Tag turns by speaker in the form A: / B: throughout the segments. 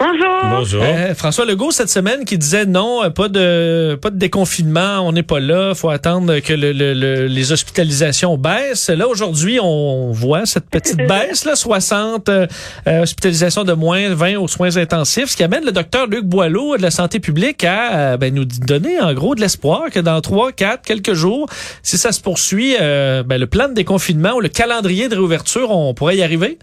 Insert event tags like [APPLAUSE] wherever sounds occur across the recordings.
A: Bonjour.
B: Bonjour.
C: Euh, François Legault cette semaine qui disait non, euh, pas de pas de déconfinement, on n'est pas là, faut attendre que le, le- le- les hospitalisations baissent. Là aujourd'hui, on voit cette petite [LAUGHS] baisse là, 60 euh, euh, hospitalisations de moins, 20 aux soins intensifs, ce qui amène le docteur Luc Boileau de la santé publique à euh, ben, nous donner en gros de l'espoir que dans trois, quatre, quelques jours, si ça se poursuit, euh, ben, le plan de déconfinement ou le calendrier de réouverture, on pourrait y arriver.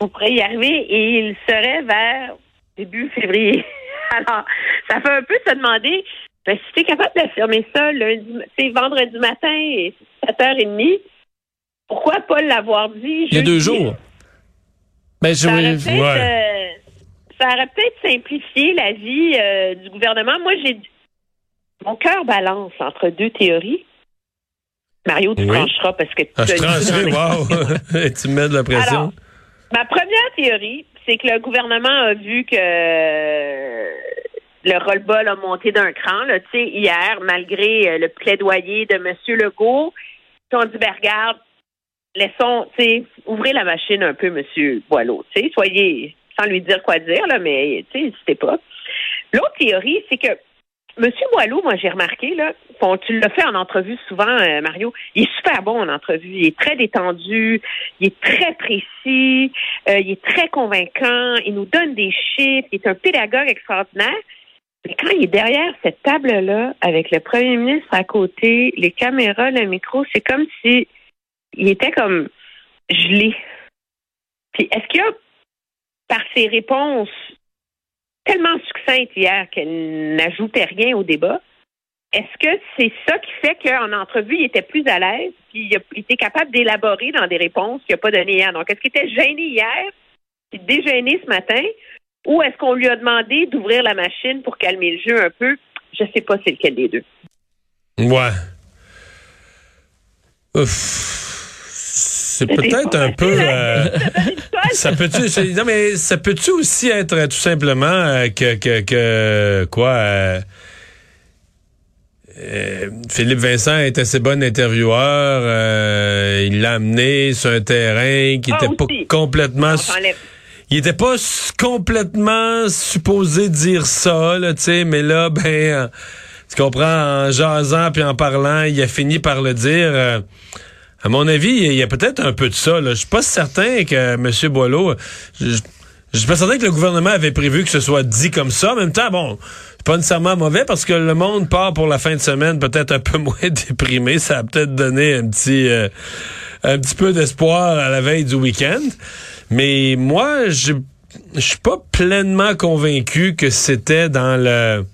A: On pourrait y arriver et il serait vers début février. [LAUGHS] Alors, ça fait un peu se demander ben, si tu es capable d'affirmer ça lundi, c'est vendredi matin et 7h30, pourquoi pas l'avoir dit
C: Il y a deux jours. Ben, je,
A: Ça aurait
C: ouais.
A: euh, ça aurait peut-être simplifié la vie euh, du gouvernement. Moi, j'ai mon cœur balance entre deux théories. Mario, tu
B: Oui.
A: trancheras parce que tu
B: Ah, je trancherai, wow. [LAUGHS] [LAUGHS] tu me mets de la pression.
A: Alors, Ma première théorie, c'est que le gouvernement a vu que le roll-ball a monté d'un cran. Là. Hier, malgré euh, le plaidoyer de M. Legault, ils ont dit, ben, regarde, laissons, ouvrez la machine un peu, M. Boileau. Soyez, sans lui dire quoi dire, là, mais, n'hésitez pas. L'autre théorie, c'est que M. Boileau, moi, j'ai remarqué, là, tu l'as fait en entrevue souvent, euh, Mario, il est super bon en entrevue. Il est très détendu, il est très précis, euh, il est très convaincant, il nous donne des chiffres, il est un pédagogue extraordinaire. Mais quand il est derrière cette table-là, avec le premier ministre à côté, les caméras, le micro, c'est comme si il était comme gelé. Puis est-ce qu'il y a, par ses réponses tellement succinctes hier qu'elle n'ajoutait rien au débat, est-ce que c'est ça qui fait qu'en entrevue, il était plus à l'aise, puis il, a- il était capable d'élaborer dans des réponses qu'il n'a pas données hier? Donc, est-ce qu'il était gêné hier, puis dégêné ce matin, ou est-ce qu'on lui a demandé d'ouvrir la machine pour calmer le jeu un peu? Je sais pas c'est lequel des deux.
B: Ouais. C'est peut-être un peu. euh, [LAUGHS] ça peut-tu non mais ça peut-tu aussi être euh, tout simplement euh, que, que que quoi euh, euh, Philippe Vincent est assez bon intervieweur, il l'a amené sur un terrain qui
A: Ah,
B: était pas complètement
A: s'enlève.
B: il était pas complètement supposé dire ça, là, tu sais, mais là, [LAUGHS] ben, euh, tu comprends, en jasant puis en parlant, il a fini par le dire. euh, à mon avis, il y a peut-être un peu de ça. Là. Je suis pas certain que M. Boileau... Je, je, suis pas certain que le gouvernement avait prévu que ce soit dit comme ça. En même temps, bon, c'est pas nécessairement mauvais parce que le monde part pour la fin de semaine peut-être un peu [LAUGHS] moins déprimé. Ça a peut-être donné un petit... euh, un petit peu d'espoir à la veille du week-end. Mais moi, je je suis pas pleinement convaincu que c'était dans le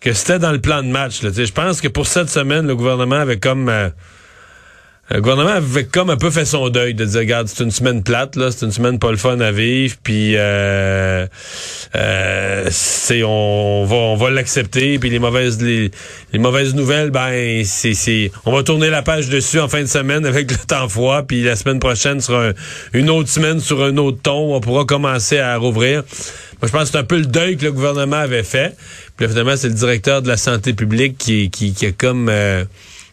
B: que c'était dans le plan de match. Je pense que pour cette semaine, le gouvernement avait comme euh, le gouvernement avait comme un peu fait son deuil de dire regarde, c'est une semaine plate, là, c'est une semaine pas le fun à vivre, puis euh, euh, c'est on va on va l'accepter, puis les mauvaises les, les mauvaises nouvelles, ben c'est on va tourner la page dessus en fin de semaine [LAUGHS] avec le temps froid, puis la semaine prochaine sera un- une autre semaine sur un autre ton, on pourra commencer à rouvrir. Moi, je pense que c'est un peu le deuil que le gouvernement avait fait. Puis là, finalement, c'est le directeur de la santé publique qui, qui, qui a comme euh,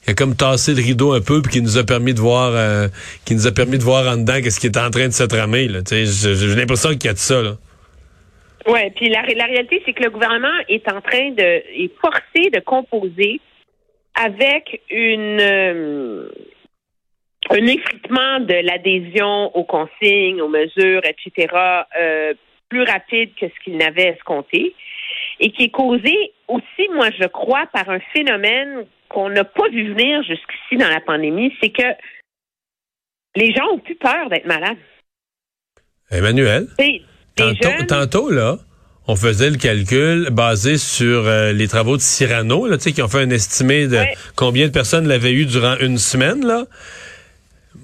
B: qui a comme tassé le rideau un peu puis qui nous a permis de voir euh, qui nous a permis de voir en dedans qu'est-ce qui est en train de se tramer là. J'ai l'impression qu'il y a de ça là.
A: Oui, puis la, la réalité, c'est que le gouvernement est en train de est forcé de composer avec une euh, un effritement de l'adhésion aux consignes, aux mesures, etc., euh, plus rapide que ce qu'il n'avait escompté, et qui est causé aussi, moi, je crois, par un phénomène qu'on n'a pas vu venir jusqu'ici dans la pandémie, c'est que les gens ont plus peur d'être malades.
B: Emmanuel, tantôt,
A: jeunes-
B: tantôt là, on faisait le calcul basé sur euh, les travaux de Cyrano là, tu sais qui ont fait un estimé de
A: Ouais.
B: combien de personnes l'avaient eu durant une semaine là.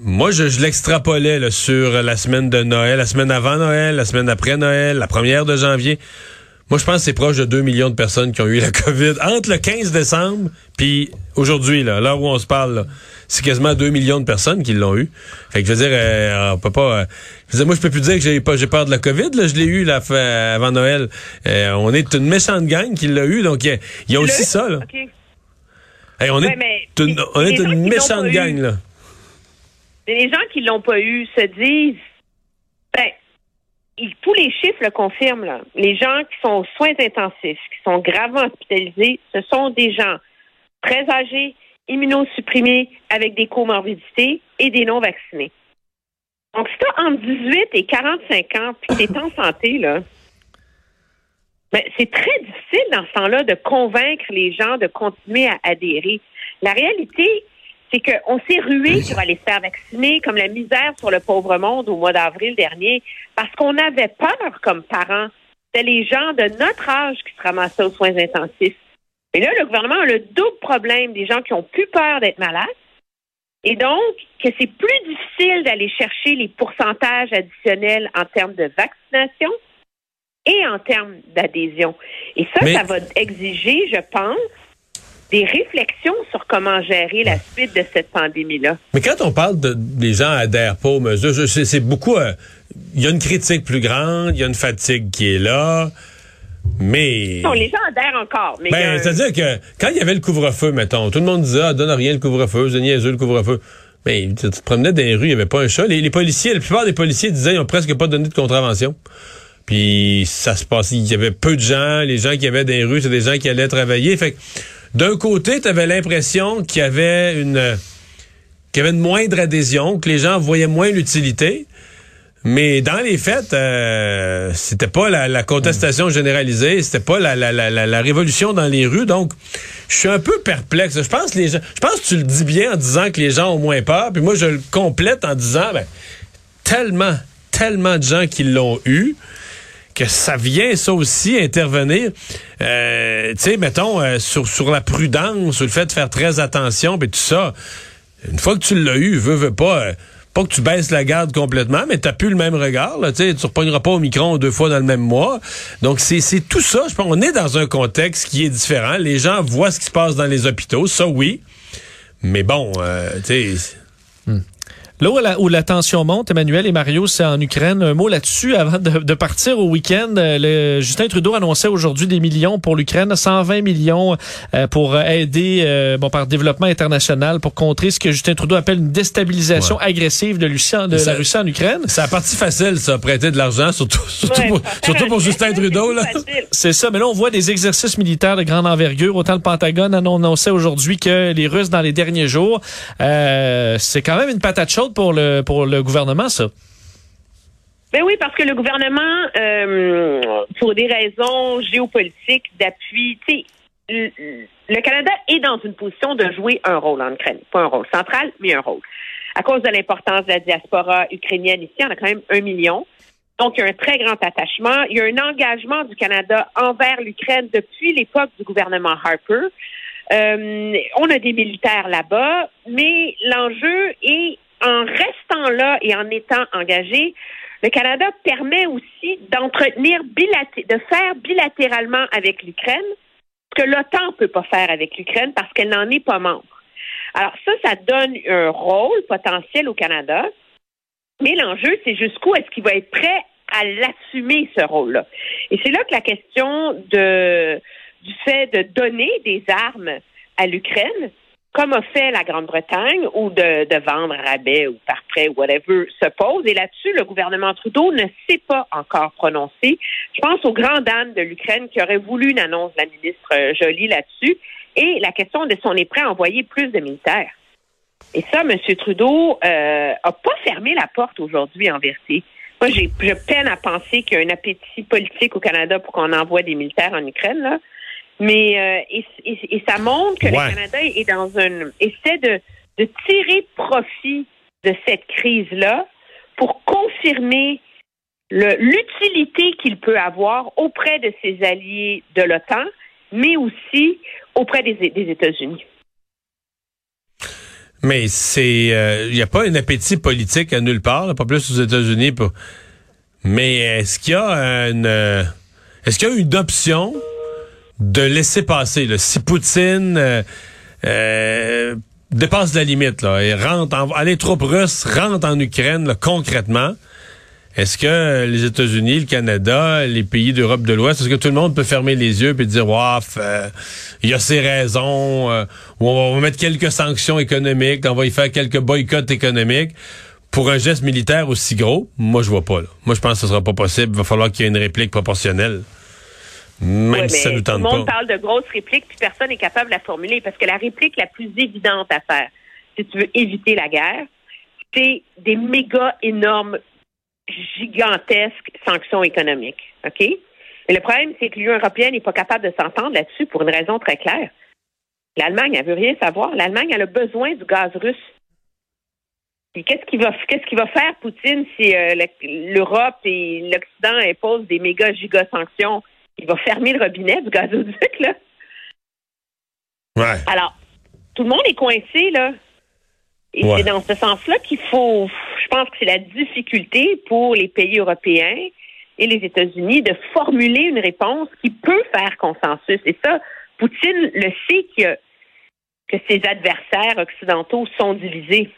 B: Moi, je, je l'extrapolais sur la semaine de Noël, la semaine avant Noël, la semaine après Noël, la première de janvier. Moi, je pense que c'est proche de 2 millions de personnes qui ont eu la [LAUGHS] COVID entre le 15 décembre puis aujourd'hui, là, là où on se parle. là. C'est quasiment 2 millions de personnes qui l'ont eu. Fait que je veux dire, euh, on peut pas. euh, je veux dire, moi, je peux plus dire que j'ai pas j'ai peur de la COVID. Là, je l'ai eu là, fait- avant Noël. Euh, on est une méchante gang qui l'a eu, donc il y a, il y a aussi ça. Là.
A: OK.
B: Hey, on
A: Ouais,
B: est, une, on est une méchante gang
A: eu,
B: là.
A: Mais les gens qui l'ont pas eu se disent, tous les chiffres le confirment. Les gens qui sont aux soins intensifs, qui sont gravement hospitalisés, ce sont des gens très âgés, immunosupprimés, avec des comorbidités et des non vaccinés. Donc, si tu as entre 18 et 45 ans, puis tu es en santé, là, ben, c'est très difficile dans ce temps-là de convaincre les gens de continuer à adhérer. La réalité, c'est qu'on s'est rué pour aller se faire vacciner comme la misère sur le pauvre monde au mois d'avril dernier parce qu'on avait peur comme parents. C'était les gens de notre âge qui se ramassaient aux soins intensifs. Et là, le gouvernement a le double problème des gens qui ont plus peur d'être malades et donc que c'est plus difficile d'aller chercher les pourcentages additionnels en termes de vaccination et en termes d'adhésion. Et ça,
B: Mais-
A: ça va exiger, je pense, des réflexions sur comment gérer la suite de cette pandémie-là.
B: Mais quand on parle de des gens adhèrent pas aux mesures, c'est beaucoup. euh, Il y a une critique plus grande, il y a une fatigue qui est là, mais.
A: Non, les gens adhèrent encore. Mais
B: Ben,
A: un-
B: c'est-à-dire que quand il y avait le couvre-feu, mettons, tout le monde disait, ah, donne rien le couvre-feu, c'est niaiseux le couvre-feu. Mais tu, te promenais dans les rues, il n'y avait pas un chat. Les, les policiers, la plupart des policiers disaient, ils ont presque pas donné de contravention. Puis ça se passait, il y avait peu de gens, les gens qui avaient dans les rues, c'est des gens qui allaient travailler. Fait que d'un côté, tu avais l'impression qu'il y avait une qu'il y avait une moindre adhésion, que les gens voyaient moins l'utilité. Mais dans les faits, euh, c'était pas la, la contestation généralisée, c'était pas la, la, la, la, la révolution dans les rues. Donc, je suis un peu perplexe. Je pense que les gens, je pense que tu le dis bien en disant que les gens ont moins peur. Puis moi, je le complète en disant, ben, tellement, tellement de gens qui l'ont eu que ça vient, ça aussi, intervenir, euh, tu sais, mettons, euh, sur, sur la prudence, sur le fait de faire très attention, puis tout ça. Une fois que tu l'as eu, veux, veux pas, euh, pas que tu baisses la garde complètement, mais t'as plus le même regard, là, tu tu repogneras pas au micron deux fois dans le même mois. Donc, c'est c'est tout ça. Je pense on est dans un contexte qui est différent. Les gens voient ce qui se passe dans les hôpitaux, ça oui. Mais bon, euh, tu sais...
C: Là où la, où la tension monte, Emmanuel et Mario, c'est en Ukraine. Un mot là-dessus avant de, de partir au week-end. Euh, le- Justin Trudeau annonçait aujourd'hui des millions pour l'Ukraine, 120 millions euh, pour aider euh, bon par développement international pour contrer ce que Justin Trudeau appelle une déstabilisation agressive de, de
B: Ça-
C: la Russie en Ukraine.
B: C'est la partie facile, ça, prêter de l'argent, surtout, [LAUGHS] surtout,
A: Ouais,
B: pour, surtout pour Justin Trudeau.
A: C'est
C: ça, mais là on voit des exercices militaires de grande envergure. Autant le Pentagone annonçait aujourd'hui que les Russes dans les derniers jours, euh, c'est quand même une patate chaude pour le pour le gouvernement, ça?
A: Ben oui, parce que le gouvernement, euh, pour des raisons géopolitiques, d'appui, tu sais, le, Canada est dans une position de jouer un rôle en Ukraine. Pas un rôle central, mais un rôle. À cause de l'importance de la diaspora ukrainienne ici, on a quand même un million. Donc, il y a un très grand attachement. Il y a un engagement du Canada envers l'Ukraine depuis l'époque du gouvernement Harper. Euh, on a des militaires là-bas, mais l'enjeu est en restant là et en étant engagé, le Canada permet aussi d'entretenir de faire bilatéralement avec l'Ukraine ce que l'OTAN ne peut pas faire avec l'Ukraine parce qu'elle n'en est pas membre. Alors ça, ça donne un rôle potentiel au Canada, mais l'enjeu, c'est jusqu'où est-ce qu'il va être prêt à l'assumer, ce rôle-là. Et c'est là que la question du fait de donner des armes à l'Ukraine, comme a fait la Grande-Bretagne, ou de, de vendre à rabais ou par prêt, whatever, se pose. Et là-dessus, le gouvernement Trudeau ne s'est pas encore prononcé. Je pense aux grandes dames de l'Ukraine qui auraient voulu une annonce de la ministre euh, Joly là-dessus. Et la question de si on est prêt à envoyer plus de militaires. Et ça, M. Trudeau euh, a pas fermé la porte aujourd'hui, en vérité. Moi, j'ai peine à penser qu'il y a un appétit politique au Canada pour qu'on envoie des militaires en Ukraine, là. Mais euh, et, et- et ça montre que
B: Ouais.
A: le Canada est dans un essaie de, de tirer profit de cette crise-là pour confirmer l'utilité qu'il peut avoir auprès de ses alliés de l'OTAN, mais aussi auprès des, des États-Unis.
B: Mais c'est, il n'y a pas un appétit politique à nulle part, là, pas plus aux États-Unis. Pour... Mais est-ce qu'il y a une, euh, Est-ce qu'il y a une option de laisser passer, là, si Poutine euh, euh, dépasse la limite là, et rentre, en, les troupes russes rentrent en Ukraine là, concrètement? Est-ce que les États-Unis, le Canada, les pays d'Europe de l'Ouest, est-ce que tout le monde peut fermer les yeux et dire, waf, euh, il y a ses raisons, euh, on va mettre quelques sanctions économiques, on va y faire quelques boycotts économiques pour un geste militaire aussi gros? Moi, je vois pas. Moi, je pense que ce sera pas possible. Il va falloir qu'il y ait une réplique proportionnelle. Même si ça nous tente.
A: Tout le
B: monde
A: parle de grosses répliques, puis personne n'est capable de la formuler. Parce que la réplique la plus évidente à faire, si tu veux éviter la guerre, c'est des méga énormes gigantesques sanctions économiques. OK? Mais le problème, c'est que l'Union européenne n'est pas capable de s'entendre là-dessus pour une raison très claire. L'Allemagne, elle veut rien savoir. L'Allemagne, elle a besoin du gaz russe. qu'est-ce qu'il va, qu'est-ce qu'il va faire, Poutine, si euh, l'Europe et l'Occident imposent des méga giga sanctions? Il va fermer le robinet du gazoduc, là.
B: Ouais.
A: Alors, tout le monde est coincé, là. Et c'est dans ce sens-là qu'il faut, je pense que c'est la difficulté pour les pays européens et les États-Unis de formuler une réponse qui peut faire consensus. Et ça, Poutine le sait que, que ses adversaires occidentaux sont divisés.